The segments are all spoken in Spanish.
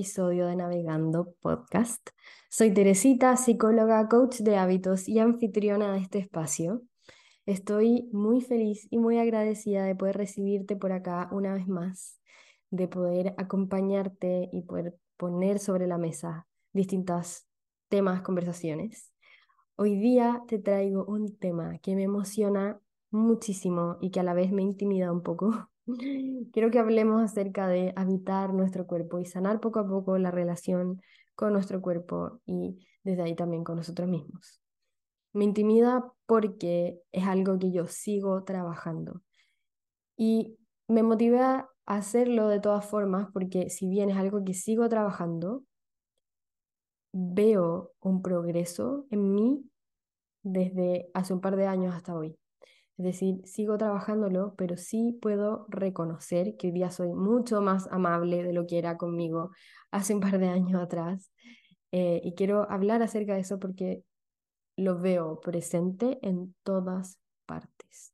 episodio de Navegando Podcast. Soy Teresita, psicóloga, coach de hábitos y anfitriona de este espacio. Estoy muy feliz y muy agradecida de poder recibirte por acá una vez más, de poder acompañarte y poder poner sobre la mesa distintos temas, conversaciones. Hoy día te traigo un tema que me emociona muchísimo y que a la vez me intimida un poco Quiero que hablemos acerca de habitar nuestro cuerpo y sanar poco a poco la relación con nuestro cuerpo y desde ahí también con nosotros mismos. Me intimida porque es algo que yo sigo trabajando y me motiva a hacerlo de todas formas porque si bien es algo que sigo trabajando, veo un progreso en mí desde hace un par de años hasta hoy. Es decir, sigo trabajándolo, pero sí puedo reconocer que hoy día soy mucho más amable de lo que era conmigo hace un par de años atrás. Eh, y quiero hablar acerca de eso porque lo veo presente en todas partes.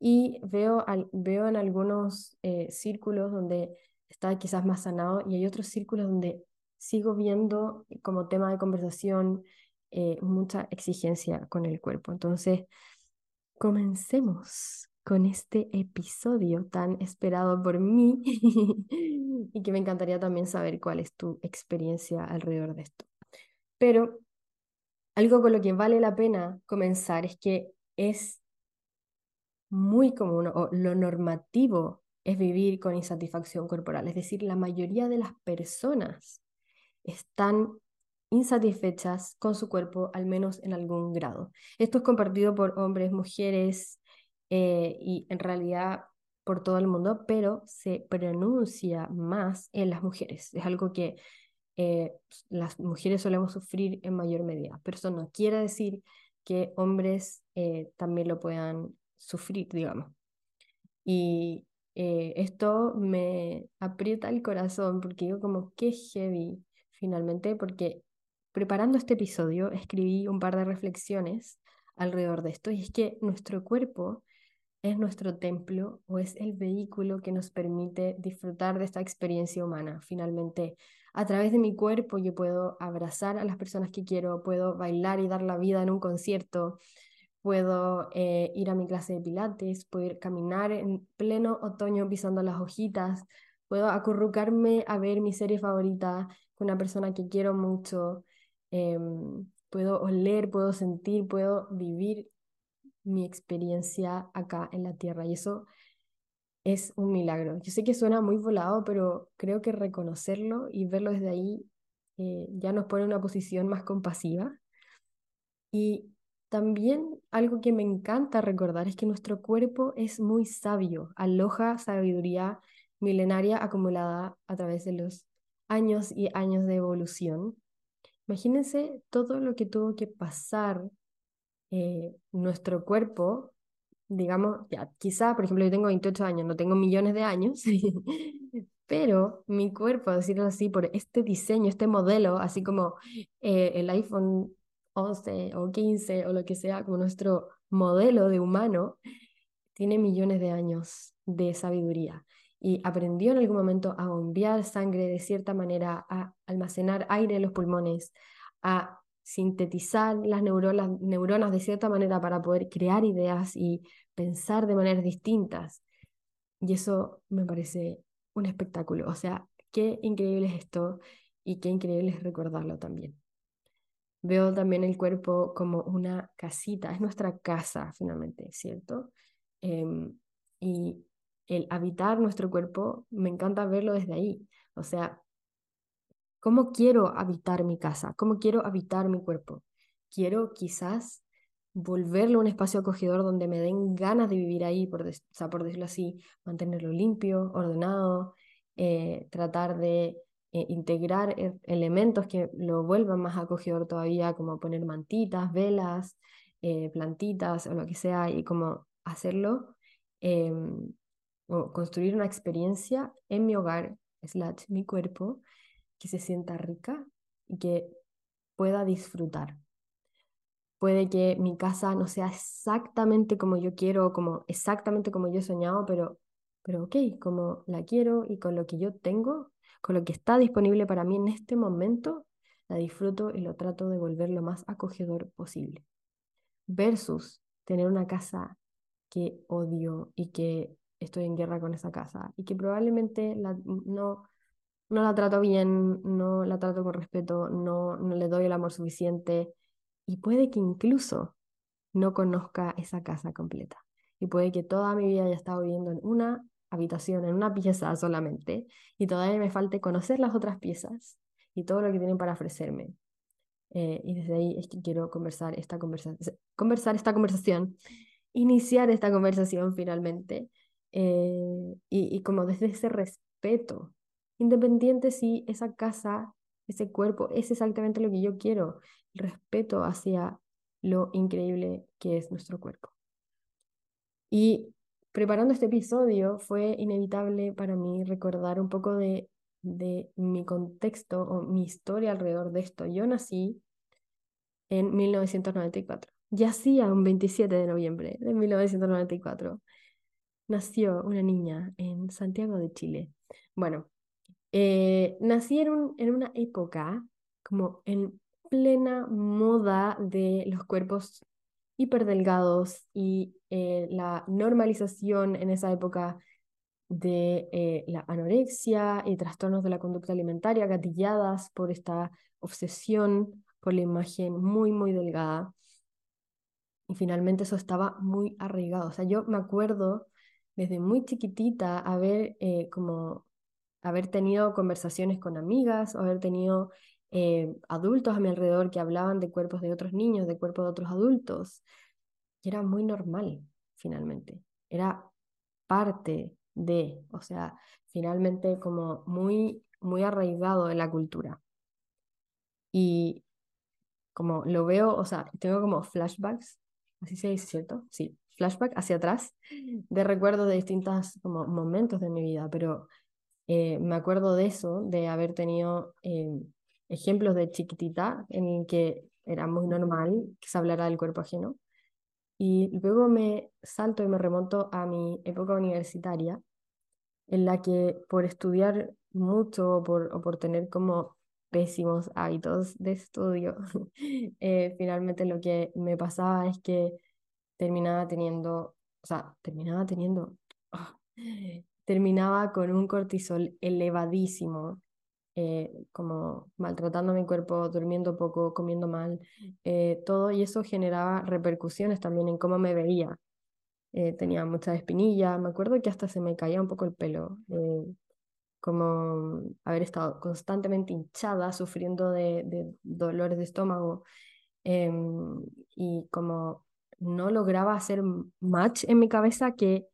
Y veo, veo en algunos eh, círculos donde está quizás más sanado y hay otros círculos donde sigo viendo como tema de conversación eh, mucha exigencia con el cuerpo. Entonces, comencemos con este episodio tan esperado por mí y que me encantaría también saber cuál es tu experiencia alrededor de esto. Pero algo con lo que vale la pena comenzar es que es muy común o lo normativo es vivir con insatisfacción corporal, es decir, la mayoría de las personas están insatisfechas con su cuerpo, al menos en algún grado. Esto es compartido por hombres, mujeres eh, y en realidad por todo el mundo, pero se pronuncia más en las mujeres. Es algo que eh, las mujeres solemos sufrir en mayor medida, pero eso no quiere decir que hombres eh, también lo puedan sufrir, digamos. Y esto me aprieta el corazón porque digo como, qué heavy finalmente, porque preparando este episodio escribí un par de reflexiones alrededor de esto y es que nuestro cuerpo es nuestro templo o es el vehículo que nos permite disfrutar de esta experiencia humana. Finalmente, a través de mi cuerpo yo puedo abrazar a las personas que quiero, puedo bailar y dar la vida en un concierto, puedo eh, ir a mi clase de pilates, puedo ir caminar en pleno otoño pisando las hojitas, puedo acurrucarme a ver mi serie favorita con una persona que quiero mucho, Em, puedo oler, puedo sentir, puedo vivir mi experiencia acá en la tierra. Y eso es un milagro. Yo sé que suena muy volado, pero creo que reconocerlo y verlo desde ahí eh, ya nos pone en una posición más compasiva. Y también algo que me encanta recordar es que nuestro cuerpo es muy sabio, aloja sabiduría milenaria acumulada a través de los años y años de evolución. Imagínense todo lo que tuvo que pasar eh, nuestro cuerpo, digamos, ya, quizá, por ejemplo, yo tengo 28 años, no tengo millones de años, pero mi cuerpo, decirlo así, por este diseño, este modelo, así como eh, el iPhone 11 o 15 o lo que sea, como nuestro modelo de humano, tiene millones de años de sabiduría y aprendió en algún momento a bombear sangre de cierta manera, a almacenar aire en los pulmones, a sintetizar las neuronas, neuronas de cierta manera para poder crear ideas y pensar de maneras distintas. Y eso me parece un espectáculo. O sea, qué increíble es esto y qué increíble es recordarlo también. Veo también el cuerpo como una casita, es nuestra casa finalmente, ¿cierto? Em, y el habitar nuestro cuerpo, me encanta verlo desde ahí. O sea, ¿cómo quiero habitar mi casa? ¿Cómo quiero habitar mi cuerpo? Quiero quizás volverlo un espacio acogedor donde me den ganas de vivir ahí, por, por decirlo así, mantenerlo limpio, ordenado, eh, tratar de eh, integrar e-, elementos que lo vuelvan más acogedor todavía, como poner mantitas, velas, eh, plantitas o lo que sea, y como hacerlo em, o construir una experiencia en mi hogar, slash mi cuerpo, que se sienta rica y que pueda disfrutar. Puede que mi casa no sea exactamente como yo quiero, como exactamente como yo he soñado, pero, pero ok, como la quiero y con lo que yo tengo, con lo que está disponible para mí en este momento, la disfruto y lo trato de volver lo más acogedor posible. Versus tener una casa que odio y que estoy en guerra con esa casa y que probablemente la, no, no la trato bien, no la trato con respeto, no, no le doy el amor suficiente y puede que incluso no conozca esa casa completa. Y puede que toda mi vida haya estado viviendo en una habitación, en una pieza solamente, y todavía me falte conocer las otras piezas y todo lo que tienen para ofrecerme. Eh, y desde ahí es que quiero conversar esta, conversa conversar esta conversación, iniciar esta conversación finalmente, eh, y, y como desde ese respeto, independiente si esa casa, ese cuerpo es exactamente lo que yo quiero, el respeto hacia lo increíble que es nuestro cuerpo. Y preparando este episodio fue inevitable para mí recordar un poco de, de mi contexto o mi historia alrededor de esto. Yo nací en 1994. Yacía un 27 de noviembre de 1994. Nació una niña en Santiago de Chile. Bueno, eh, nací en, un, en una época como en plena moda de los cuerpos hiperdelgados y eh, la normalización en esa época de eh, la anorexia y trastornos de la conducta alimentaria gatilladas por esta obsesión por la imagen muy, muy delgada. Y finalmente eso estaba muy arraigado. O sea, yo me acuerdo desde muy chiquitita haber eh, como haber tenido conversaciones con amigas o haber tenido eh, adultos a mi alrededor que hablaban de cuerpos de otros niños, de cuerpos de otros adultos. Y era muy normal, finalmente. Era parte de, o sea, finalmente como muy, muy arraigado en la cultura. Y como lo veo, o sea, tengo como flashbacks, así se dice, ¿cierto? Sí, flashback hacia atrás de recuerdos de distintos como momentos de mi vida, pero eh, me acuerdo de eso, de haber tenido eh, ejemplos de chiquitita en que era muy normal que se hablara del cuerpo ajeno. Y luego me salto y me remonto a mi época universitaria, en la que por estudiar mucho o por, por tener como pésimos hábitos de estudio, eh, finalmente lo que me pasaba es que terminaba teniendo, o sea, terminaba teniendo, terminaba con un cortisol elevadísimo eh, como maltratando mi cuerpo, durmiendo poco, comiendo mal, eh, todo, y eso generaba repercusiones también en cómo me veía. Eh, tenía mucha espinilla, me acuerdo que hasta se me caía un poco el pelo, como haber estado constantemente hinchada, sufriendo de, de dolores de estómago, em, y como no lograba hacer match en mi cabeza que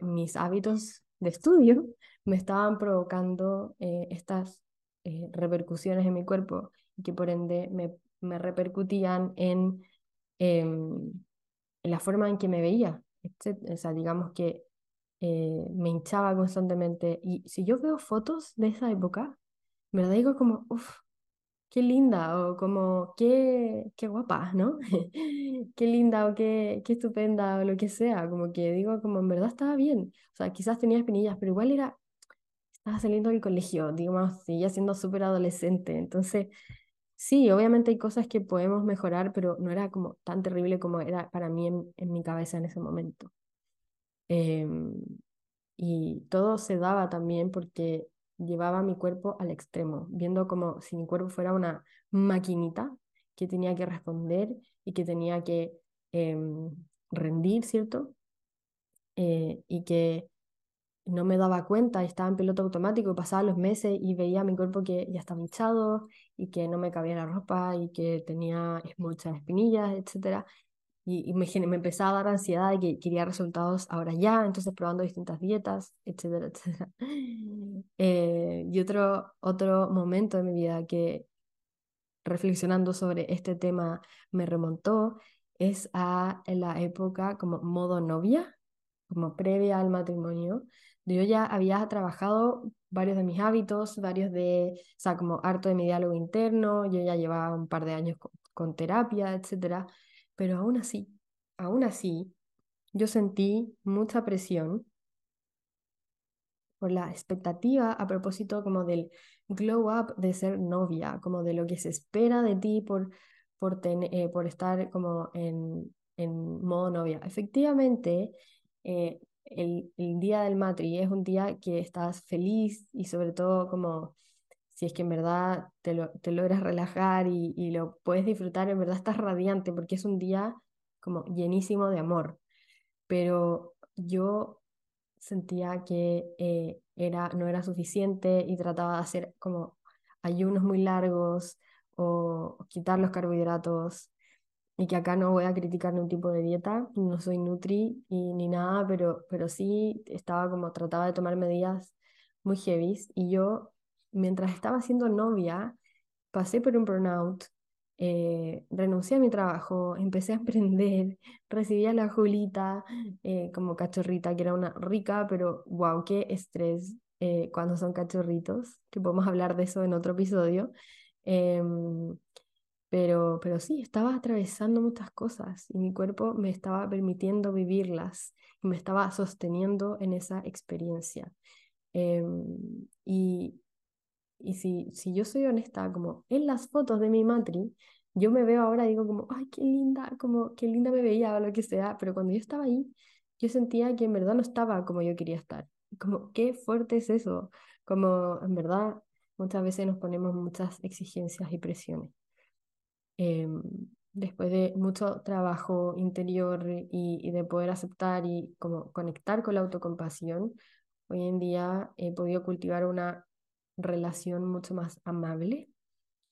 mis hábitos de estudio me estaban provocando eh, estas eh, repercusiones en mi cuerpo y que por ende me, me repercutían en, em, en, la forma en que me veía. O sea, digamos que eh, me hinchaba constantemente. Y si yo veo fotos de esa época, me lo digo como, uff, qué linda o como qué, qué guapa, ¿no? qué linda o qué, qué estupenda o lo que sea, como que digo como en verdad estaba bien, o sea, quizás tenía espinillas, pero igual era, estaba saliendo del colegio, digamos, seguía siendo súper adolescente, entonces sí, obviamente hay cosas que podemos mejorar, pero no era como tan terrible como era para mí en, en mi cabeza en ese momento. Em, y todo se daba también porque llevaba mi cuerpo al extremo, viendo como si mi cuerpo fuera una maquinita que tenía que responder y que tenía que em, rendir, ¿cierto? Eh, y que no me daba cuenta, estaba en piloto automático, pasaba los meses y veía mi cuerpo que ya estaba hinchado y que no me cabía la ropa y que tenía muchas espinillas, etc y, me, me, empezaba a dar ansiedad de que quería resultados ahora ya, entonces probando distintas dietas, etcétera, etcétera. Eh, y otro, otro momento de mi vida que reflexionando sobre este tema me remontó es a la época como modo novia, como previa al matrimonio. Yo ya había trabajado varios de mis hábitos, varios de, o sea, como harto de mi diálogo interno, yo ya llevaba un par de años con, con terapia, etcétera pero aún así, aún así, yo sentí mucha presión por la expectativa a propósito como del glow up de ser novia, como de lo que se espera de ti por, por, eh, por estar como en, en modo novia. Efectivamente, eh, el, el, día del matri es un día que estás feliz y sobre todo como si es que en verdad te, lo, logras relajar y, y, lo puedes disfrutar, en verdad estás radiante porque es un día como llenísimo de amor. Pero yo sentía que eh, era, no era suficiente y trataba de hacer como ayunos muy largos o quitar los carbohidratos y que acá no voy a criticar ningún tipo de dieta, no soy nutri y, ni nada, pero, pero sí estaba como, trataba de tomar medidas muy heavy y yo, mientras estaba siendo novia, pasé por un burnout, eh, renuncié a mi trabajo, empecé a emprender, recibí a la Julita eh, como cachorrita, que era una rica, pero wow, qué estrés eh, cuando son cachorritos, que podemos hablar de eso en otro episodio. Em, pero, pero sí, estaba atravesando muchas cosas y mi cuerpo me estaba permitiendo vivirlas y me estaba sosteniendo en esa experiencia. Em, y, y si, si yo soy honesta, como en las fotos de mi matri, yo me veo ahora y digo como, ay, qué linda, como qué linda me veía o lo que sea, pero cuando yo estaba ahí, yo sentía que en verdad no estaba como yo quería estar. Como, qué fuerte es eso. Como, en verdad, muchas veces nos ponemos muchas exigencias y presiones. Em, después de mucho trabajo interior y, y, de poder aceptar y como conectar con la autocompasión, hoy en día he podido cultivar una relación mucho más amable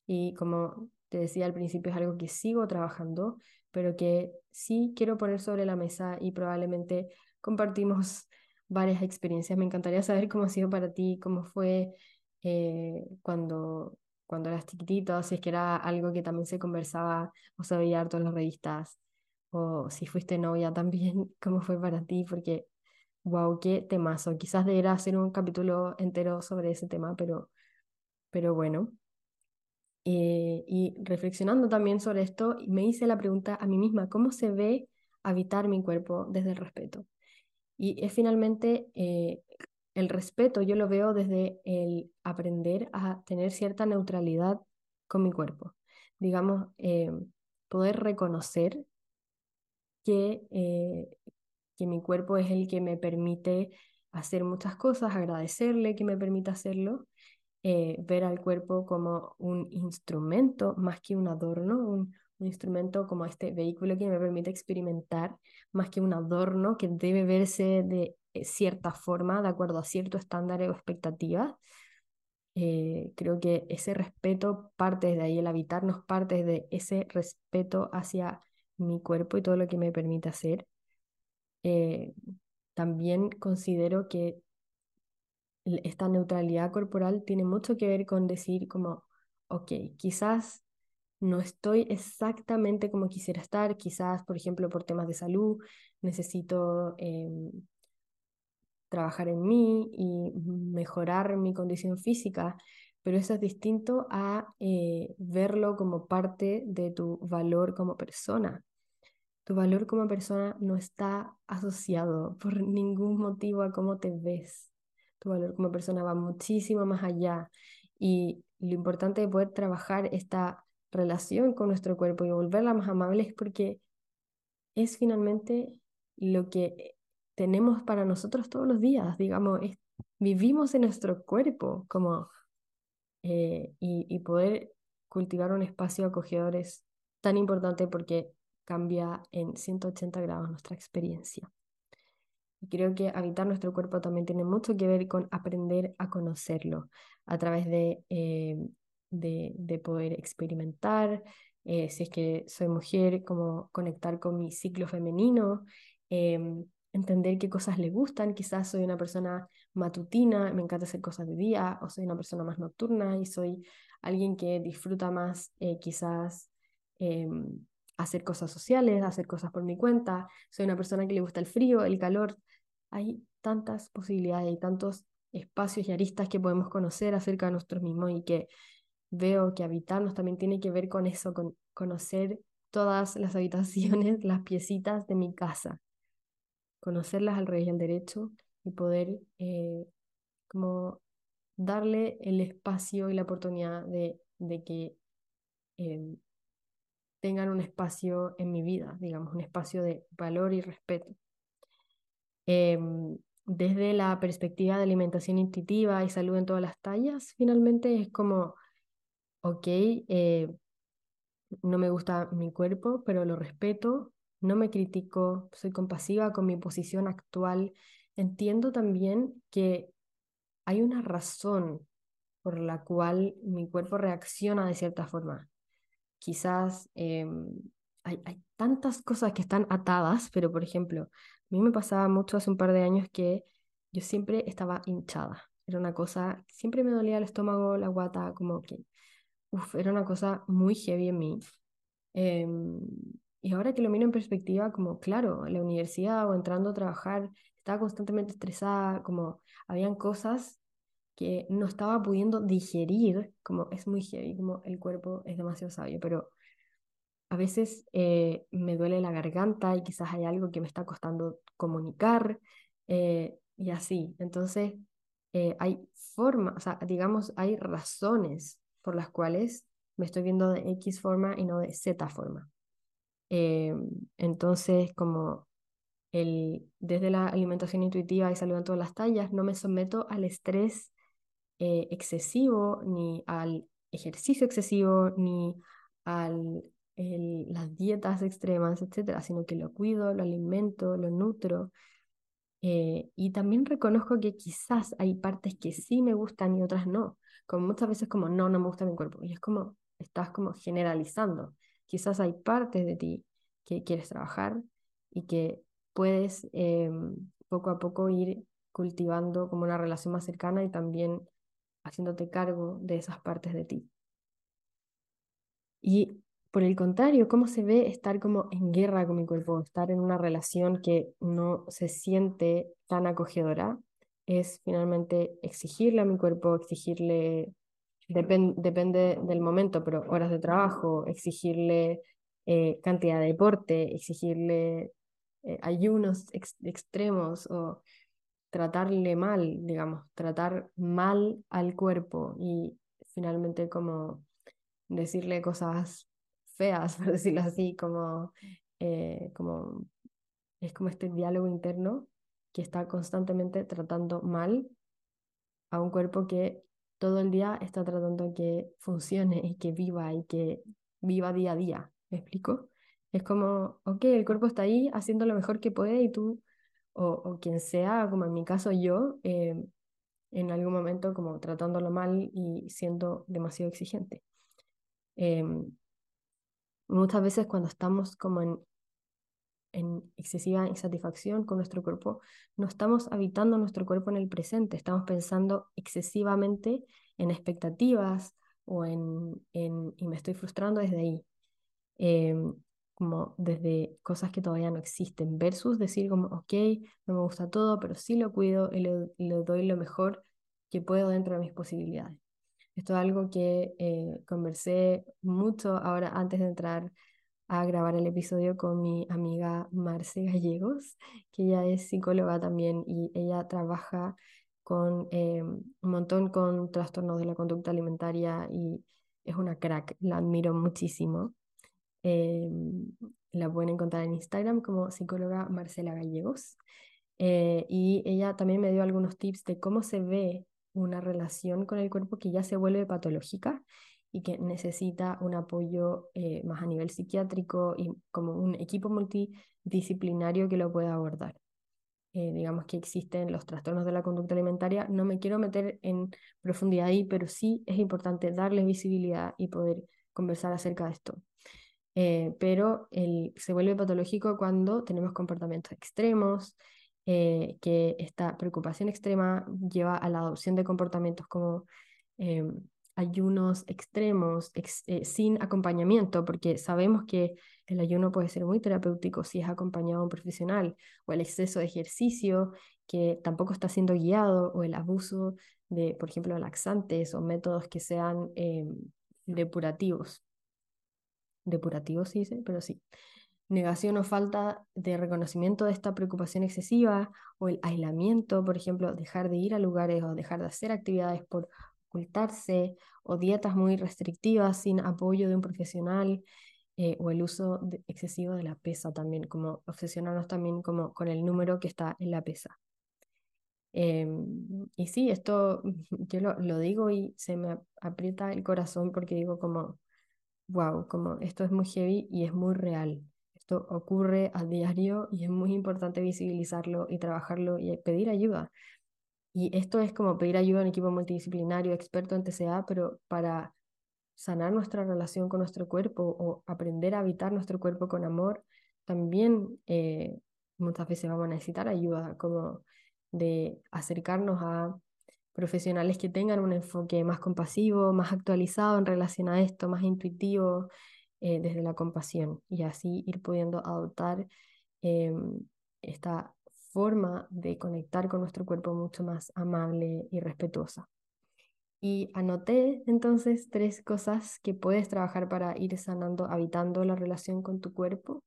y como te decía al principio es algo que sigo trabajando, pero que sí quiero poner sobre la mesa y probablemente compartimos varias experiencias. Me encantaría saber cómo ha sido para ti, cómo fue eh, cuando, cuando eras chiquitito, si es que era algo que también se conversaba o se veía harto en las revistas, o si fuiste novia también, cómo fue para ti, porque wow, qué temazo. Quizás debería hacer un capítulo entero sobre ese tema, pero, pero bueno. Eh, y reflexionando también sobre esto, me hice la pregunta a mí misma, ¿cómo se ve habitar mi cuerpo desde el respeto? Y es finalmente eh, el respeto, yo lo veo desde el aprender a tener cierta neutralidad con mi cuerpo. Digamos, eh, poder reconocer que, que mi cuerpo es el que me permite hacer muchas cosas, agradecerle que me permita hacerlo, eh, ver al cuerpo como un instrumento más que un adorno, un, instrumento como este vehículo que me permite experimentar, más que un adorno que debe verse de eh, cierta forma, de acuerdo a cierto estándar o expectativas. Eh, creo que ese respeto parte de ahí, el habitarnos parte de ese respeto hacia mi cuerpo y todo lo que me permite hacer. Eh, también considero que esta neutralidad corporal tiene mucho que ver con decir como, ok, quizás no estoy exactamente como quisiera estar, quizás, por ejemplo, por temas de salud, necesito em, trabajar en mí y mejorar mi condición física, pero eso es distinto a eh, verlo como parte de tu valor como persona. Tu valor como persona no está asociado por ningún motivo a cómo te ves. Tu valor como persona va muchísimo más allá. Y lo importante de poder trabajar esta relación con nuestro cuerpo y volverla más amable es porque es finalmente lo que tenemos para nosotros todos los días. Digamos, vivimos en nuestro cuerpo como, eh, y, y poder cultivar un espacio acogedor es tan importante porque cambia en 180 grados nuestra experiencia. Y creo que habitar nuestro cuerpo también tiene mucho que ver con aprender a conocerlo a través de, eh, de, de, poder experimentar, eh, si es que soy mujer, como conectar con mi ciclo femenino, em, entender qué cosas le gustan, quizás soy una persona matutina, me encanta hacer cosas de día, o soy una persona más nocturna y soy alguien que disfruta más eh, quizás em, hacer cosas sociales, hacer cosas por mi cuenta, soy una persona que le gusta el frío, el calor. Hay tantas posibilidades y tantos espacios y aristas que podemos conocer acerca de nosotros mismos y que veo que habitarnos también tiene que ver con eso, con conocer todas las habitaciones, las piecitas de mi casa, conocerlas al revés y al derecho y poder eh, como darle el espacio y la oportunidad de, que em, tengan un espacio en mi vida, digamos, un espacio de valor y respeto. Em, desde la perspectiva de alimentación intuitiva y salud en todas las tallas, finalmente es como, ok, eh, no me gusta mi cuerpo, pero lo respeto, no me critico, soy compasiva con mi posición actual. Entiendo también que hay una razón por la cual mi cuerpo reacciona de cierta forma. Quizás em, hay, tantas cosas que están atadas, pero por ejemplo, a mí me pasaba mucho hace un par de años que yo siempre estaba hinchada. Era una cosa, siempre me dolía el estómago, la guata, como que, uf, era una cosa muy heavy en mí. Em, y ahora que lo miro en perspectiva, como claro, en la universidad o entrando a trabajar, estaba constantemente estresada, como habían cosas que no estaba pudiendo digerir, como es muy heavy, como el cuerpo es demasiado sabio, pero a veces eh, me duele la garganta y quizás hay algo que me está costando comunicar eh, y así. Entonces, eh, hay formas, o sea, digamos, hay razones por las cuales me estoy viendo de X forma y no de Z forma. entonces, como el, desde la alimentación intuitiva y salud en todas las tallas, no me someto al estrés excesivo, ni al ejercicio excesivo, ni a las dietas extremas, etcétera, sino que lo cuido, lo alimento, lo nutro. Eh, y también reconozco que quizás hay partes que sí me gustan y otras no. Como muchas veces como, no, no me gusta mi cuerpo. Y es como, estás como generalizando. Quizás hay partes de ti que quieres trabajar y que puedes em, poco a poco ir cultivando como una relación más cercana y también haciéndote cargo de esas partes de ti. Y por el contrario, ¿cómo se ve estar como en guerra con mi cuerpo, estar en una relación que no se siente tan acogedora? Es finalmente exigirle a mi cuerpo, exigirle, depende del momento, pero horas de trabajo, exigirle eh, cantidad de deporte, exigirle eh, ayunos extremos o tratarle mal, digamos, tratar mal al cuerpo y finalmente como decirle cosas feas, por decirlo así, como, eh, como es como este diálogo interno que está constantemente tratando mal a un cuerpo que todo el día está tratando que funcione y que viva y que viva día a día. ¿Me explico? Es como, ok, el cuerpo está ahí haciendo lo mejor que puede y tú, o, quien sea, como en mi caso yo, eh, en algún momento como tratándolo mal y siendo demasiado exigente. Em, Muchas veces cuando estamos como en, excesiva insatisfacción con nuestro cuerpo, no estamos habitando nuestro cuerpo en el presente, estamos pensando excesivamente en expectativas o en, en y me estoy frustrando desde ahí, em, como desde cosas que todavía no existen, versus decir como, ok, no me gusta todo, pero sí lo cuido y le, doy lo mejor que puedo dentro de mis posibilidades. Esto es algo que eh, conversé mucho ahora antes de entrar a grabar el episodio con mi amiga Marce Gallegos, que ella es psicóloga también y ella trabaja con eh, un montón con trastornos de la conducta alimentaria y es una crack, la admiro muchísimo. Eh, la pueden encontrar en Instagram como psicóloga Marcela Gallegos. y ella también me dio algunos tips de cómo se ve una relación con el cuerpo que ya se vuelve patológica y que necesita un apoyo eh, más a nivel psiquiátrico y como un equipo multidisciplinario que lo pueda abordar. Eh, digamos que existen los trastornos de la conducta alimentaria. No me quiero meter en profundidad ahí, pero sí es importante darles visibilidad y poder conversar acerca de esto. Eh, pero se vuelve patológico cuando tenemos comportamientos extremos, eh, que esta preocupación extrema lleva a la adopción de comportamientos como em, ayunos extremos eh, sin acompañamiento, porque sabemos que el ayuno puede ser muy terapéutico si es acompañado a un profesional, o el exceso de ejercicio que tampoco está siendo guiado, o el abuso de, por ejemplo, laxantes o métodos que sean em, depurativos. Depurativos sí, pero sí. negación o falta de reconocimiento de esta preocupación excesiva o el aislamiento, por ejemplo, dejar de ir a lugares o dejar de hacer actividades por ocultarse o dietas muy restrictivas sin apoyo de un profesional eh, o el uso excesivo de la pesa también, como obsesionarnos también como con el número que está en la pesa. Em, y sí, esto yo lo, digo y se me aprieta el corazón porque digo como, wow, como esto es muy heavy y es muy real. Esto ocurre a diario y es muy importante visibilizarlo y trabajarlo y pedir ayuda. Y esto es como pedir ayuda a un equipo multidisciplinario, experto en TCA, pero para sanar nuestra relación con nuestro cuerpo o aprender a habitar nuestro cuerpo con amor, también eh, muchas veces vamos a necesitar ayuda, como de acercarnos a profesionales que tengan un enfoque más compasivo, más actualizado en relación a esto, más intuitivo, eh, desde la compasión, y así ir pudiendo adoptar em, esta forma de conectar con nuestro cuerpo mucho más amable y respetuosa. Y anoté entonces tres cosas que puedes trabajar para ir sanando, habitando la relación con tu cuerpo.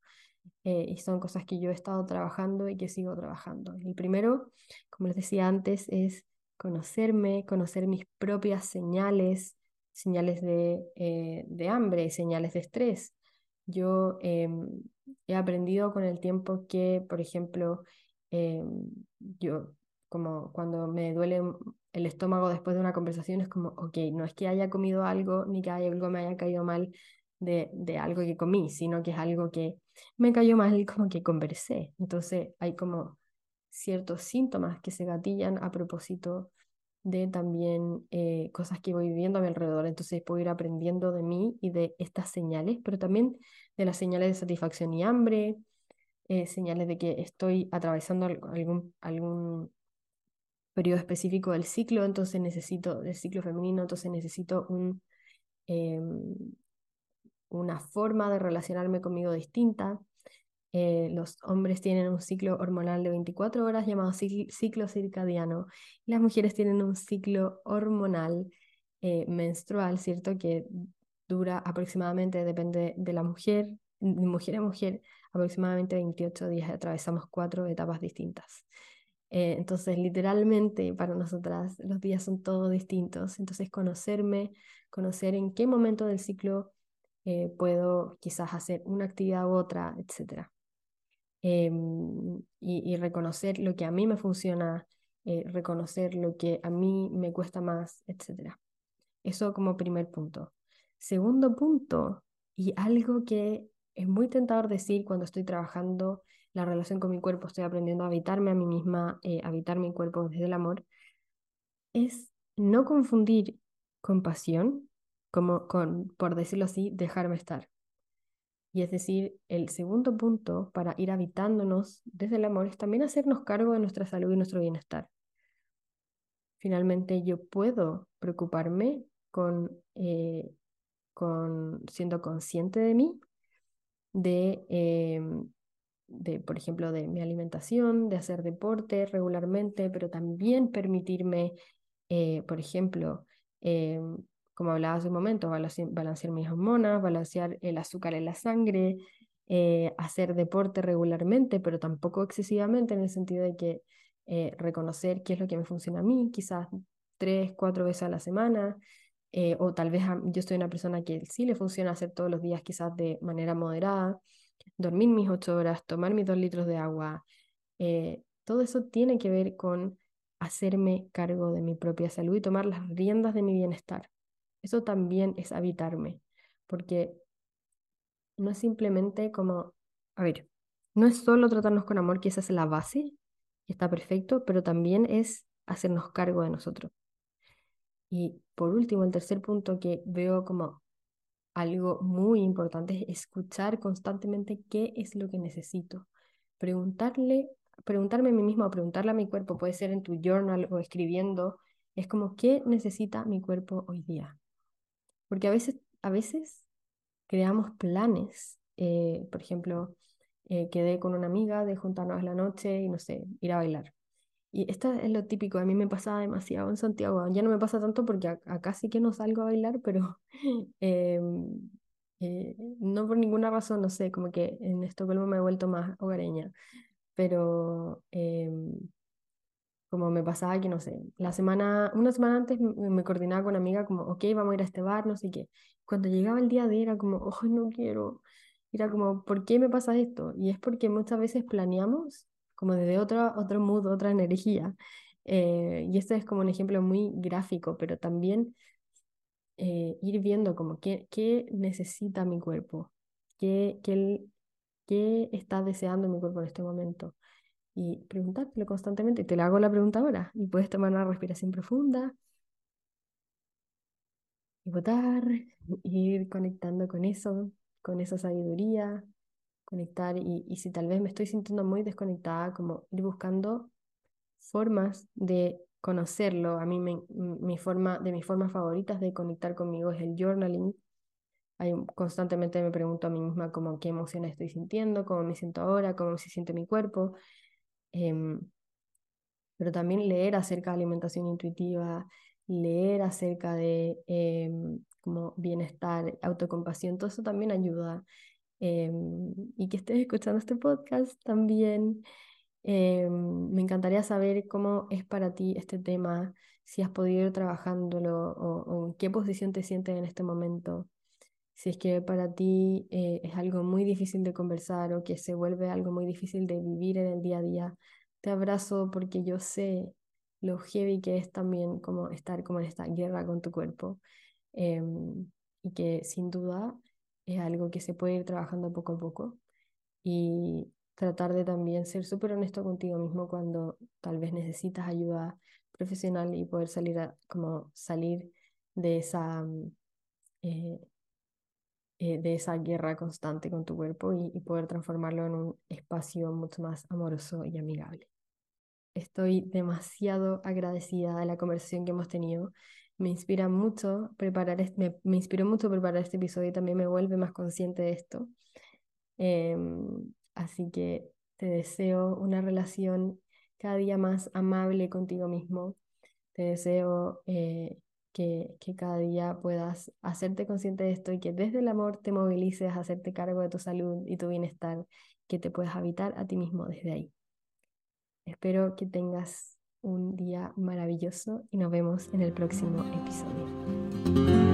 Eh, y son cosas que yo he estado trabajando y que sigo trabajando. El primero, como les decía antes, es conocerme, conocer mis propias señales, señales de, eh, de hambre, señales de estrés. Yo em, he aprendido con el tiempo que, por ejemplo, em, yo como cuando me duele el estómago después de una conversación es como, ok, no es que haya comido algo ni que algo me haya caído mal de, de algo que comí, sino que es algo que me cayó mal como que conversé. Entonces hay como ciertos síntomas que se gatillan a propósito de también eh, cosas que voy viviendo a mi alrededor. Entonces puedo ir aprendiendo de mí y de estas señales, pero también de las señales de satisfacción y hambre, eh, señales de que estoy atravesando algún, algún periodo específico del ciclo, entonces necesito, del ciclo femenino, entonces necesito em, una forma de relacionarme conmigo distinta. Eh, los hombres tienen un ciclo hormonal de 24 horas llamado ciclo circadiano y las mujeres tienen un ciclo hormonal eh, menstrual, ¿cierto? Que dura aproximadamente, depende de la mujer, de mujer a mujer, aproximadamente 28 días. Atravesamos cuatro etapas distintas. Eh, entonces, literalmente para nosotras los días son todos distintos. Entonces, conocerme, conocer en qué momento del ciclo puedo quizás hacer una actividad u otra, etc. Em, y, reconocer lo que a mí me funciona, eh, reconocer lo que a mí me cuesta más, etc. Eso como primer punto. Segundo punto, y algo que es muy tentador decir cuando estoy trabajando la relación con mi cuerpo, estoy aprendiendo a habitarme a mí misma, eh, habitar mi cuerpo desde el amor, es no confundir compasión como con, por decirlo así, dejarme estar. Y es decir, el segundo punto para ir habitándonos desde el amor es también hacernos cargo de nuestra salud y nuestro bienestar. Finalmente, yo puedo preocuparme con, eh, con siendo consciente de mí, de, em, de, por ejemplo, de mi alimentación, de hacer deporte regularmente, pero también permitirme, eh, por ejemplo, em, como hablaba hace un momento, balancear, mis hormonas, balancear el azúcar en la sangre, eh, hacer deporte regularmente, pero tampoco excesivamente en el sentido de que eh, reconocer qué es lo que me funciona a mí, quizás tres, cuatro veces a la semana, eh, o tal vez yo soy una persona que sí le funciona hacer todos los días quizás de manera moderada, dormir mis ocho horas, tomar mis dos litros de agua, todo eso tiene que ver con hacerme cargo de mi propia salud y tomar las riendas de mi bienestar. Eso también es habitarme, porque no es simplemente como, a ver, no es solo tratarnos con amor, que esa es la base, y está perfecto, pero también es hacernos cargo de nosotros. Y por último, el tercer punto que veo como algo muy importante es escuchar constantemente qué es lo que necesito. Preguntarle, preguntarme a mí mismo o preguntarle a mi cuerpo, puede ser en tu journal o escribiendo, es como qué necesita mi cuerpo hoy día. Porque a veces, a veces creamos planes. Eh, por ejemplo, eh, quedé con una amiga de juntarnos a la noche y no sé, ir a bailar. Y esto es lo típico, a mí me pasaba demasiado en Santiago. Ya no me pasa tanto porque acá sí que no salgo a bailar, pero em, eh, no por ninguna razón, no sé, como que en Estocolmo me he vuelto más hogareña, pero em, como me pasaba que, no sé, la semana, una semana antes me, coordinaba con una amiga como, ok, vamos a ir a este bar, no sé qué. Cuando llegaba el día de era como, oh, no quiero. Era como, ¿por qué me pasa esto? Y es porque muchas veces planeamos como desde otra, otro mood, otra energía. Eh, y este es como un ejemplo muy gráfico, pero también eh, ir viendo como qué, qué necesita mi cuerpo, qué, qué, qué está deseando mi cuerpo en este momento y preguntártelo constantemente. Te le hago la pregunta ahora y puedes tomar una respiración profunda y votar, ir conectando con eso, con esa sabiduría, conectar y, y si tal vez me estoy sintiendo muy desconectada, como ir buscando formas de conocerlo. A mí me, mi forma, de mis formas favoritas de conectar conmigo es el journaling. Constantemente me pregunto a mí misma como qué emociones estoy sintiendo, cómo me siento ahora, cómo se siente mi cuerpo. Em, pero también leer acerca de alimentación intuitiva, leer acerca de em, como bienestar, autocompasión, todo eso también ayuda. Em, y que estés escuchando este podcast también. me encantaría saber cómo es para ti este tema, si has podido ir trabajándolo o, o en qué posición te sientes en este momento. Si es que para ti eh, es algo muy difícil de conversar o que se vuelve algo muy difícil de vivir en el día a día, te abrazo porque yo sé lo heavy que es también como estar como en esta guerra con tu cuerpo em, y que sin duda es algo que se puede ir trabajando poco a poco y tratar de también ser súper honesto contigo mismo cuando tal vez necesitas ayuda profesional y poder salir a, como salir de esa mm, eh, eh, de esa guerra constante con tu cuerpo y, poder transformarlo en un espacio mucho más amoroso y amigable. Estoy demasiado agradecida de la conversación que hemos tenido. Me inspira mucho preparar, me, me, inspiró mucho preparar este episodio y también me vuelve más consciente de esto. Em, así que te deseo una relación cada día más amable contigo mismo. Te deseo eh, que, cada día puedas hacerte consciente de esto y que desde el amor te movilices a hacerte cargo de tu salud y tu bienestar, que te puedas habitar a ti mismo desde ahí. Espero que tengas un día maravilloso y nos vemos en el próximo episodio.